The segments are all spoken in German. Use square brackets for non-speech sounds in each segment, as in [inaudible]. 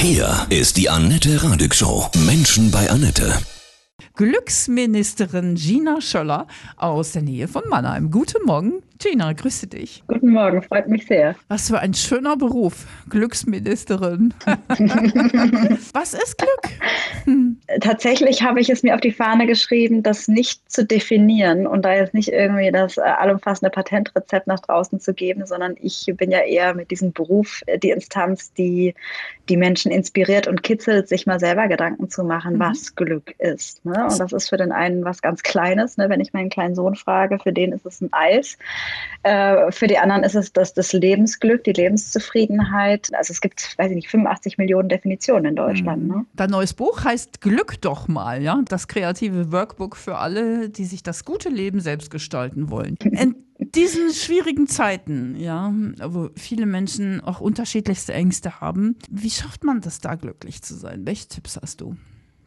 Hier ist die Annette Radig Show. Menschen bei Annette. Glücksministerin Gina Schöller aus der Nähe von Mannheim. Guten Morgen, Gina, grüße dich. Guten Morgen, freut mich sehr. Was für ein schöner Beruf, Glücksministerin. [laughs] Was ist Glück? Hm. Tatsächlich habe ich es mir auf die Fahne geschrieben, das nicht zu definieren und da jetzt nicht irgendwie das äh, allumfassende Patentrezept nach draußen zu geben, sondern ich bin ja eher mit diesem Beruf äh, die Instanz, die die Menschen inspiriert und kitzelt, sich mal selber Gedanken zu machen, mhm. was Glück ist. Ne? Und das ist für den einen was ganz Kleines. Ne? Wenn ich meinen kleinen Sohn frage, für den ist es ein Eis. Äh, für die anderen ist es das, das Lebensglück, die Lebenszufriedenheit. Also es gibt, weiß ich nicht, 85 Millionen Definitionen in Deutschland. Mhm. Ne? Dein neues Buch heißt Glück doch mal, ja? Das kreative Workbook für alle, die sich das gute Leben selbst gestalten wollen. [laughs] In diesen schwierigen Zeiten, ja, wo viele Menschen auch unterschiedlichste Ängste haben, wie schafft man das da glücklich zu sein? Welche Tipps hast du?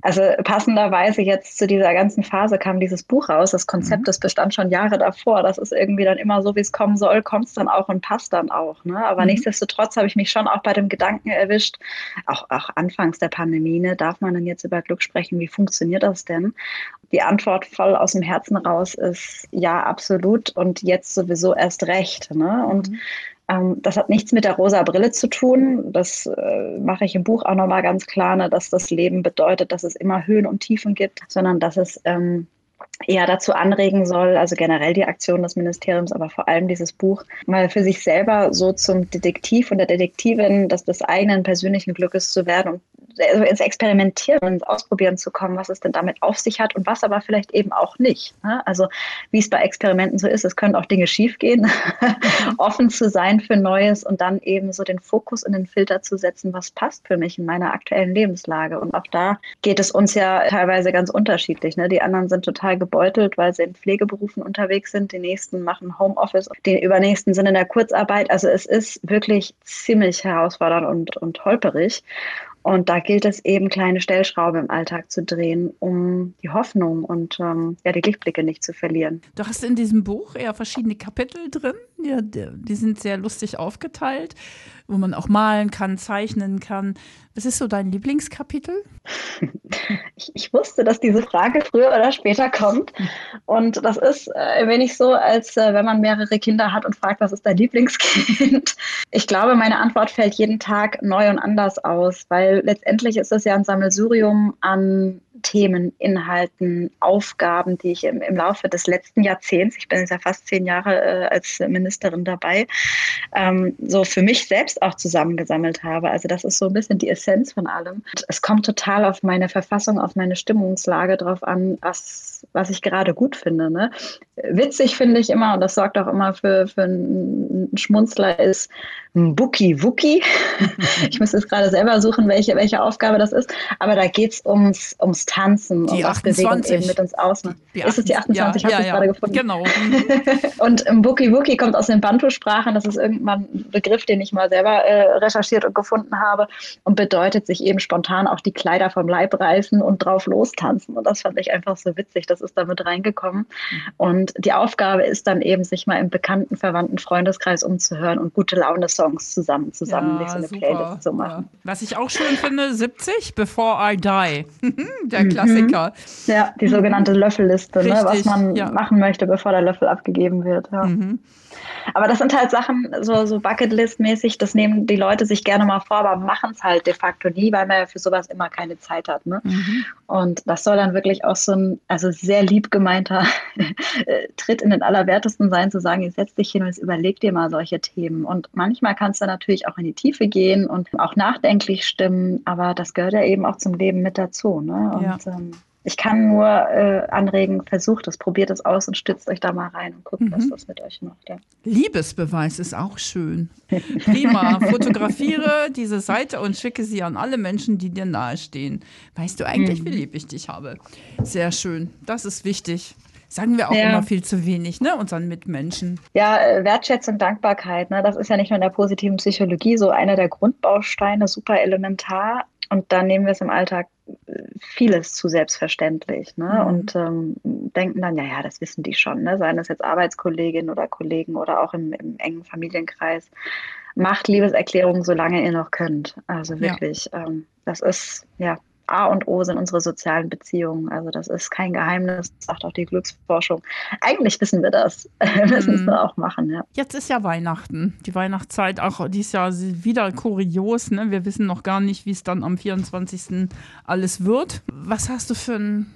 Also passenderweise jetzt zu dieser ganzen Phase kam dieses Buch raus. Das Konzept, mhm. das bestand schon Jahre davor. Das ist irgendwie dann immer so, wie es kommen soll, kommt es dann auch und passt dann auch. Ne? Aber mhm. nichtsdestotrotz habe ich mich schon auch bei dem Gedanken erwischt, auch, auch anfangs der Pandemie, ne, darf man denn jetzt über Glück sprechen? Wie funktioniert das denn? Die Antwort voll aus dem Herzen raus ist ja, absolut und jetzt sowieso erst recht. Ne? Und mhm ähm, das hat nichts mit der rosa Brille zu tun. Das äh, mache ich im Buch auch nochmal ganz klar, ne, dass das Leben bedeutet, dass es immer Höhen und Tiefen gibt, sondern dass es ähm, eher dazu anregen soll, also generell die Aktion des Ministeriums, aber vor allem dieses Buch, mal für sich selber so zum Detektiv und der Detektivin des, eigenen persönlichen Glückes zu werden und also ins Experimentieren, ins Ausprobieren zu kommen, was es denn damit auf sich hat und was aber vielleicht eben auch nicht. Ne? Also wie es bei Experimenten so ist, es können auch Dinge schiefgehen, [laughs] offen zu sein für Neues und dann eben so den Fokus und den Filter zu setzen, was passt für mich in meiner aktuellen Lebenslage. Und auch da geht es uns ja teilweise ganz unterschiedlich. Ne? Die anderen sind total gebeutelt, weil sie in Pflegeberufen unterwegs sind. Die nächsten machen Homeoffice, die übernächsten sind in der Kurzarbeit. Also es ist wirklich ziemlich herausfordernd und, und holperig. Und da gilt es eben, kleine Stellschrauben im Alltag zu drehen, um die Hoffnung und ähm, ja, die Lichtblicke nicht zu verlieren. Du hast in diesem Buch ja verschiedene Kapitel drin. Ja, die sind sehr lustig aufgeteilt, wo man auch malen kann, zeichnen kann. Was ist so dein Lieblingskapitel? [laughs] Ich, ich, wusste, dass diese Frage früher oder später kommt. Und das ist äh, ein wenig so, als äh, wenn man mehrere Kinder hat und fragt, was ist dein Lieblingskind? Ich glaube, meine Antwort fällt jeden Tag neu und anders aus, weil letztendlich ist es ja ein Sammelsurium an Themen, Inhalten, Aufgaben, die ich im, im Laufe des letzten Jahrzehnts, ich bin jetzt ja fast zehn Jahre äh, als Ministerin dabei, ähm, so für mich selbst auch zusammengesammelt habe. Also das ist so ein bisschen die Essenz von allem. Und es kommt total auf meine Verfassung, auf meine Stimmungslage drauf an, was, was ich gerade gut finde. Ne? Witzig finde ich immer, und das sorgt auch immer für, für einen Schmunzler, ist ein Buki Wuki. [laughs] ich muss jetzt gerade selber suchen, welche, welche Aufgabe das ist. Aber da geht es ums, ums Tanzen und was 28. Bewegung eben mit uns ausmacht. ist es die 28? Ja, ich habe ja, ja. gerade gefunden. Genau. [laughs] und im Buki Wuki kommt aus den Bantu-Sprachen. Das ist irgendwann ein Begriff, den ich mal selber äh, recherchiert und gefunden habe und bedeutet sich eben spontan auch die Kleider vom Leib reißen und drauf lostanzen. Und das fand ich einfach so witzig. Das ist damit reingekommen. Und die Aufgabe ist dann eben, sich mal im bekannten, verwandten Freundeskreis umzuhören und gute Laune Songs zusammen, zusammen ja, so eine super. Playlist zu machen. Ja. Was ich auch schön finde, 70, Before I Die. [laughs] der mhm. Klassiker. Ja, die sogenannte Löffelliste, ne, was man ja. machen möchte, bevor der Löffel abgegeben wird. Ja. Mhm. Aber das sind halt Sachen, so, so Bucketlist-mäßig, das nehmen die Leute sich gerne mal vor, aber machen es halt de facto nie, weil man ja für sowas immer keine Zeit hat. Ne? Mhm. Und das soll dann wirklich auch so ein, also sehr lieb gemeinter Tritt in den Allerwertesten sein, zu sagen, jetzt setz dich hin und jetzt überleg dir mal solche Themen. Und manchmal kannst du natürlich auch in die Tiefe gehen und auch nachdenklich stimmen, aber das gehört ja eben auch zum Leben mit dazu. Ne? Und, ja. ähm, ich kann nur äh, anregen, versucht es, probiert es aus und stützt euch da mal rein und guckt, mhm. was das mit euch macht. Ja. Liebesbeweis ist auch schön. [laughs] Prima. Fotografiere diese Seite und schicke sie an alle Menschen, die dir nahestehen. Weißt du eigentlich, mhm. wie lieb ich dich habe? Sehr schön. Das ist wichtig. Sagen wir auch ja. immer viel zu wenig, ne, unseren Mitmenschen. Ja, äh, Wertschätzung, Dankbarkeit, ne, das ist ja nicht nur in der positiven Psychologie so einer der Grundbausteine, super elementar. Und dann nehmen wir es im Alltag vieles zu selbstverständlich ne? Mhm. und ähm, denken dann, ja, ja, das wissen die schon, ne? seien das jetzt Arbeitskolleginnen oder Kollegen oder auch im, im engen Familienkreis. macht Liebeserklärungen, solange ihr noch könnt. Also wirklich, ja. ähm, das ist, ja, A und O sind unsere sozialen Beziehungen. Also das ist kein Geheimnis, sagt auch die Glücksforschung. Eigentlich wissen wir das. [laughs] Wir müssen es mhm. auch machen, ja. Jetzt ist ja Weihnachten. Die Weihnachtszeit auch dieses Jahr wieder kurios. Ne? Wir wissen noch gar nicht, wie es dann am 24. alles wird. Was hast du für einen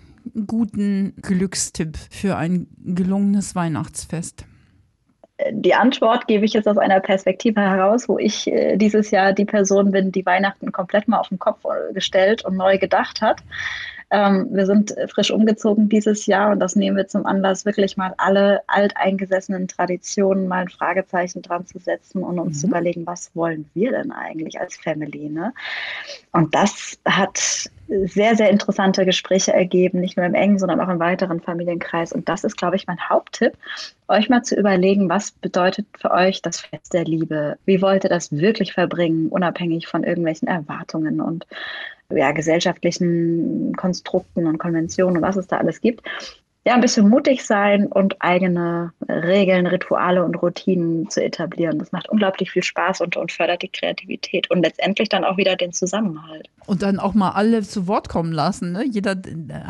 guten Glückstipp für ein gelungenes Weihnachtsfest? Die Antwort gebe ich jetzt aus einer Perspektive heraus, wo ich äh, dieses Jahr die Person bin, die Weihnachten komplett mal auf den Kopf äh, gestellt und neu gedacht hat. Ähm, wir sind frisch umgezogen dieses Jahr und das nehmen wir zum Anlass, wirklich mal alle alteingesessenen Traditionen mal ein Fragezeichen dran zu setzen und uns mhm. zu überlegen, was wollen wir denn eigentlich als Family? Ne? Und das hat sehr, sehr interessante Gespräche ergeben, nicht nur im engen, sondern auch im weiteren Familienkreis. Und das ist, glaube ich, mein Haupttipp, euch mal zu überlegen, was bedeutet für euch das Fest der Liebe? Wie wollt ihr das wirklich verbringen, unabhängig von irgendwelchen Erwartungen und ja, gesellschaftlichen Konstrukten und Konventionen und was es da alles gibt ja, ein bisschen mutig sein und eigene Regeln, Rituale und Routinen zu etablieren. Das macht unglaublich viel Spaß und, und fördert die Kreativität und letztendlich dann auch wieder den Zusammenhalt. Und dann auch mal alle zu Wort kommen lassen. Ne? Jeder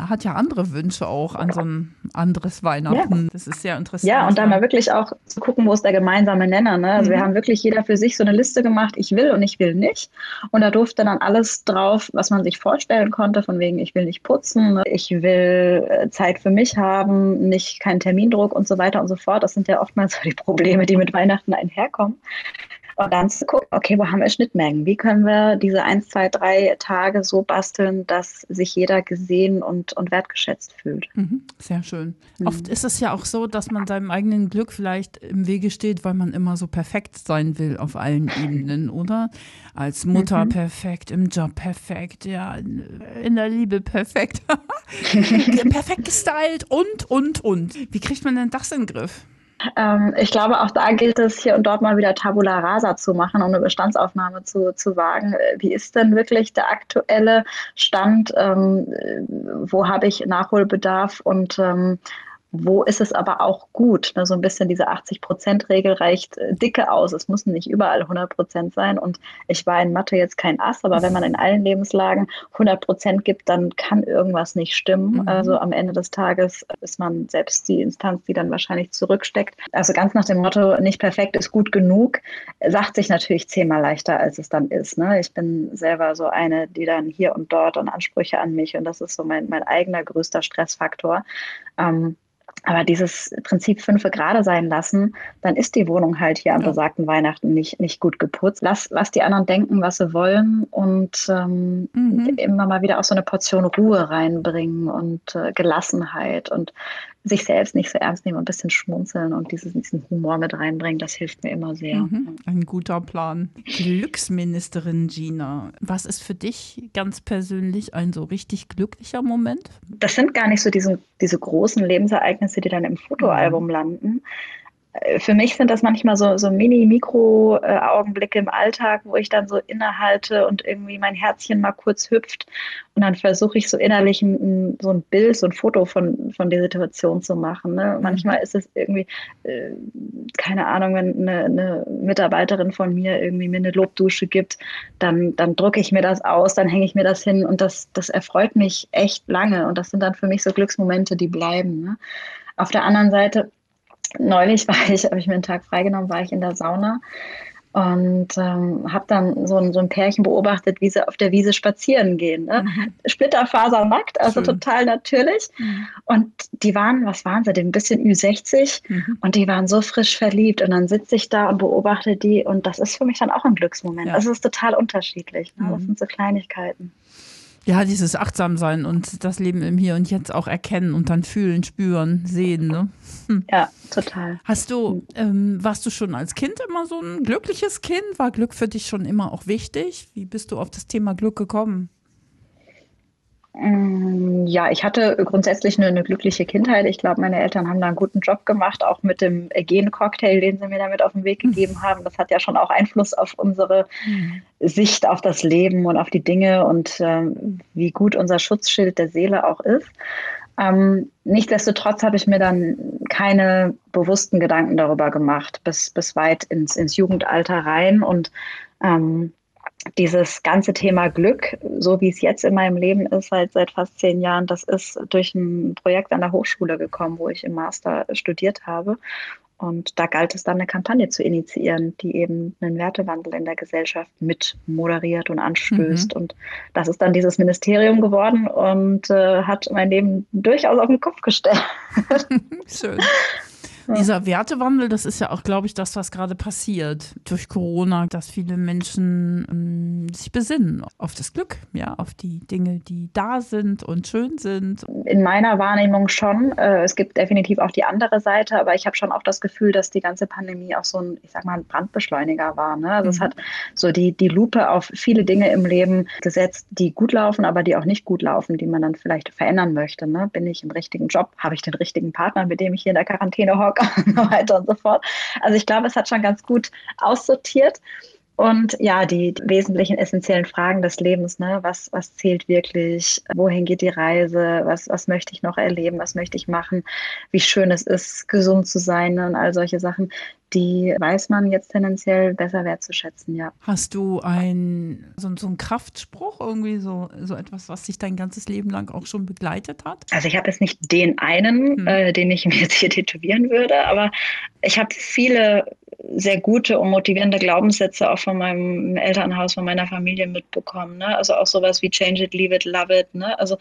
hat ja andere Wünsche auch an so ein anderes Weihnachten. Ja. Das ist sehr interessant. Ja, und dann mal wirklich auch zu gucken, wo ist der gemeinsame Nenner. Ne? Also mhm. wir haben wirklich jeder für sich so eine Liste gemacht, ich will und ich will nicht. Und da durfte dann alles drauf, was man sich vorstellen konnte, von wegen, ich will nicht putzen, ich will äh, Zeit für mich haben haben, nicht keinen Termindruck und so weiter und so fort. Das sind ja oftmals [laughs] die Probleme, die mit Weihnachten einherkommen. Und dann zu gucken, okay, wo haben wir Schnittmengen? Wie können wir diese eins, zwei, drei Tage so basteln, dass sich jeder gesehen und, und wertgeschätzt fühlt? Mhm, sehr schön. Mhm. Oft ist es ja auch so, dass man seinem eigenen Glück vielleicht im Wege steht, weil man immer so perfekt sein will auf allen [laughs] Ebenen, oder? Als Mutter mhm. perfekt, im Job perfekt, ja, in der Liebe perfekt. [laughs] perfekt gestylt und, und, und. Wie kriegt man denn das in den Griff? Ähm, ich glaube, auch da gilt es hier und dort mal wieder Tabula Rasa zu machen und eine Bestandsaufnahme zu, zu wagen. Äh, wie ist denn wirklich der aktuelle Stand? Ähm, wo habe ich Nachholbedarf und ähm, wo ist es aber auch gut? Ne? So ein bisschen diese 80-Prozent-Regel reicht äh, dicke aus. Es müssen nicht überall 100 Prozent sein. Und ich war in Mathe jetzt kein Ass, aber wenn man in allen Lebenslagen 100 Prozent gibt, dann kann irgendwas nicht stimmen. Mhm. Also am Ende des Tages ist man selbst die Instanz, die dann wahrscheinlich zurücksteckt. Also ganz nach dem Motto, nicht perfekt ist gut genug, sagt sich natürlich zehnmal leichter, als es dann ist. Ne? Ich bin selber so eine, die dann hier und dort und Ansprüche an mich und das ist so mein, mein eigener größter Stressfaktor. Ähm, aber dieses Prinzip fünfe gerade sein lassen, dann ist die Wohnung halt hier am besagten Weihnachten nicht, nicht gut geputzt. Lass, lass die anderen denken, was sie wollen und ähm, mhm. immer mal wieder auch so eine Portion Ruhe reinbringen und äh, Gelassenheit und sich selbst nicht so ernst nehmen und ein bisschen schmunzeln und dieses, diesen Humor mit reinbringen, das hilft mir immer sehr. Mhm, ein guter Plan. Glücksministerin Gina, was ist für dich ganz persönlich ein so richtig glücklicher Moment? Das sind gar nicht so diese, diese großen Lebensereignisse, die dann im Fotoalbum mhm. landen, für mich sind das manchmal so, so Mini-Mikro-Augenblicke im Alltag, wo ich dann so innehalte und irgendwie mein Herzchen mal kurz hüpft. Und dann versuche ich so innerlich ein, so ein Bild, so ein Foto von, von der Situation zu machen. Ne? Mhm. Manchmal ist es irgendwie, äh, keine Ahnung, wenn eine, eine, Mitarbeiterin von mir irgendwie mir eine Lobdusche gibt, dann, dann drucke ich mir das aus, dann hänge ich mir das hin und das, das erfreut mich echt lange. Und das sind dann für mich so Glücksmomente, die bleiben. Ne? Auf der anderen Seite neulich war ich, habe ich mir einen Tag freigenommen, war ich in der Sauna und ähm, habe dann so ein, so ein Pärchen beobachtet, wie sie auf der Wiese spazieren gehen. Ne? Mhm. Splitterfasernackt, also Schön. total natürlich. Mhm. Und die waren, was waren sie ein bisschen Ü60 mhm. und die waren so frisch verliebt. Und dann sitze ich da und beobachte die und das ist für mich dann auch ein Glücksmoment. Ja. Also es ist total unterschiedlich. Ne? Das mhm. sind so Kleinigkeiten. Ja, dieses Achtsam-Sein und das Leben im Hier und Jetzt auch erkennen und dann fühlen, spüren, sehen. Ne? Hm. Ja, total. Hast du, ähm, warst du schon als Kind immer so ein glückliches Kind? War Glück für dich schon immer auch wichtig? Wie bist du auf das Thema Glück gekommen? Mm, ja, ich hatte grundsätzlich eine, eine glückliche Kindheit. Ich glaube, meine Eltern haben da einen guten Job gemacht, auch mit dem Gen-Cocktail, den sie mir damit auf den Weg hm. gegeben haben. Das hat ja schon auch Einfluss auf unsere mhm. Sicht auf das Leben und auf die Dinge und ähm, wie gut unser Schutzschild der Seele auch ist. Ähm, nichtsdestotrotz habe ich mir dann keine bewussten Gedanken darüber gemacht, bis, bis weit ins, ins Jugendalter rein. Und ähm, dieses ganze Thema Glück, so wie es jetzt in meinem Leben ist, seit, seit fast zehn Jahren, das ist durch ein Projekt an der Hochschule gekommen, wo ich im Master studiert habe. Und da galt es dann, eine Kampagne zu initiieren, die eben einen Wertewandel in der Gesellschaft mit moderiert und anstößt. Mhm. Und das ist dann dieses Ministerium geworden und äh, hat mein Leben durchaus auf den Kopf gestellt. [laughs] Schön. Dieser Wertewandel, das ist ja auch, glaube ich, das, was gerade passiert durch Corona, dass viele Menschen ähm, sich besinnen auf das Glück, ja, auf die Dinge, die da sind und schön sind. In meiner Wahrnehmung schon. Äh, es gibt definitiv auch die andere Seite, aber ich habe schon auch das Gefühl, dass die ganze Pandemie auch so ein, ich sag mal, ein Brandbeschleuniger war. Ne? Also mhm. es hat so die, die Lupe auf viele Dinge im Leben gesetzt, die gut laufen, aber die auch nicht gut laufen, die man dann vielleicht verändern möchte. Ne? Bin ich im richtigen Job? Habe ich den richtigen Partner, mit dem ich hier in der Quarantäne hocke? [laughs] und so weiter und so fort. Also ich glaube, es hat schon ganz gut aussortiert. Und ja, die wesentlichen essentiellen Fragen des Lebens, ne? was, was zählt wirklich, wohin geht die Reise, was, was möchte ich noch erleben, was möchte ich machen, wie schön es ist, gesund zu sein ne? und all solche Sachen, die weiß man jetzt tendenziell besser wertzuschätzen, ja. Hast du ein, so, so einen Kraftspruch, irgendwie so, so etwas, was dich dein ganzes Leben lang auch schon begleitet hat? Also ich habe jetzt nicht den einen, hm. äh, den ich mir jetzt hier tätowieren würde, aber ich habe viele sehr gute und motivierende Glaubenssätze auch von meinem Elternhaus, von meiner Familie mitbekommen. Ne? Also auch sowas wie Change it, leave it, love it. Ne? Also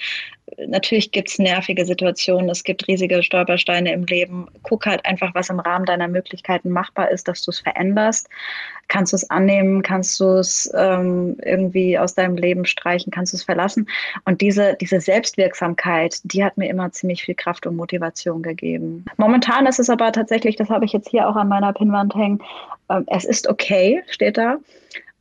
natürlich gibt es nervige Situationen, es gibt riesige Stolpersteine im Leben. Guck halt einfach, was im Rahmen deiner Möglichkeiten machbar ist, dass du es veränderst. Kannst du es annehmen, kannst du es ähm, irgendwie aus deinem Leben streichen, kannst du es verlassen. Und diese, diese Selbstwirksamkeit, die hat mir immer ziemlich viel Kraft und Motivation gegeben. Momentan ist es aber tatsächlich, das habe ich jetzt hier auch an meiner Pinnwand hängen, äh, es ist okay, steht da.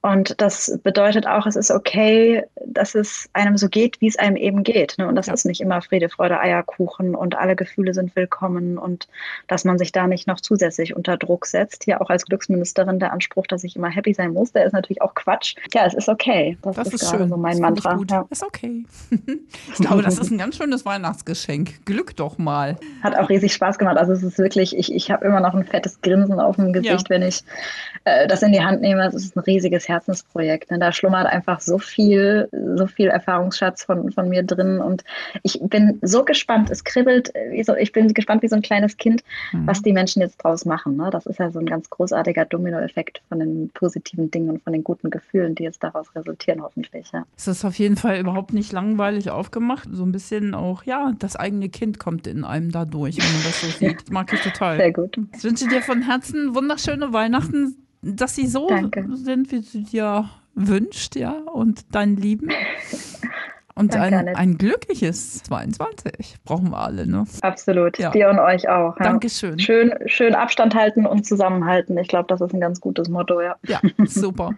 Und das bedeutet auch, es ist okay, dass es einem so geht, wie es einem eben geht. Ne? Und das ja. ist nicht immer Friede, Freude, Eierkuchen und alle Gefühle sind willkommen und dass man sich da nicht noch zusätzlich unter Druck setzt. Hier auch als Glücksministerin der Anspruch, dass ich immer happy sein muss, der ist natürlich auch Quatsch. Ja, es ist okay. Das, das ist, ist schön. so mein das Mantra. Ja. Ist okay. [laughs] ich glaube, das ist ein ganz schönes Weihnachtsgeschenk. Glück doch mal. Hat auch riesig Spaß gemacht. Also es ist wirklich, ich, ich habe immer noch ein fettes Grinsen auf dem Gesicht, ja. wenn ich äh, das in die Hand nehme. Es ist ein riesiges Herzensprojekt. Ne? Da schlummert einfach so viel, so viel Erfahrungsschatz von, von mir drin. Und ich bin so gespannt. Es kribbelt, so, ich bin gespannt wie so ein kleines Kind, mhm. was die Menschen jetzt draus machen. Ne? Das ist ja so ein ganz großartiger Dominoeffekt von den positiven Dingen und von den guten Gefühlen, die jetzt daraus resultieren, hoffentlich. Ja. Es ist auf jeden Fall überhaupt nicht langweilig aufgemacht. So ein bisschen auch, ja, das eigene Kind kommt in einem da durch, wenn man das so [laughs] sieht. Das mag ich total. Sehr gut. Ich wünsche dir von Herzen wunderschöne Weihnachten dass sie so Danke. sind, wie du dir wünscht, ja, und dein Lieben. [laughs] Und ein, ein glückliches 22 brauchen wir alle, ne? Absolut. Ja. Dir und euch auch. Ja. Dankeschön. Schön, schön Abstand halten und zusammenhalten. Ich glaube, das ist ein ganz gutes Motto, ja. Ja, [laughs] super.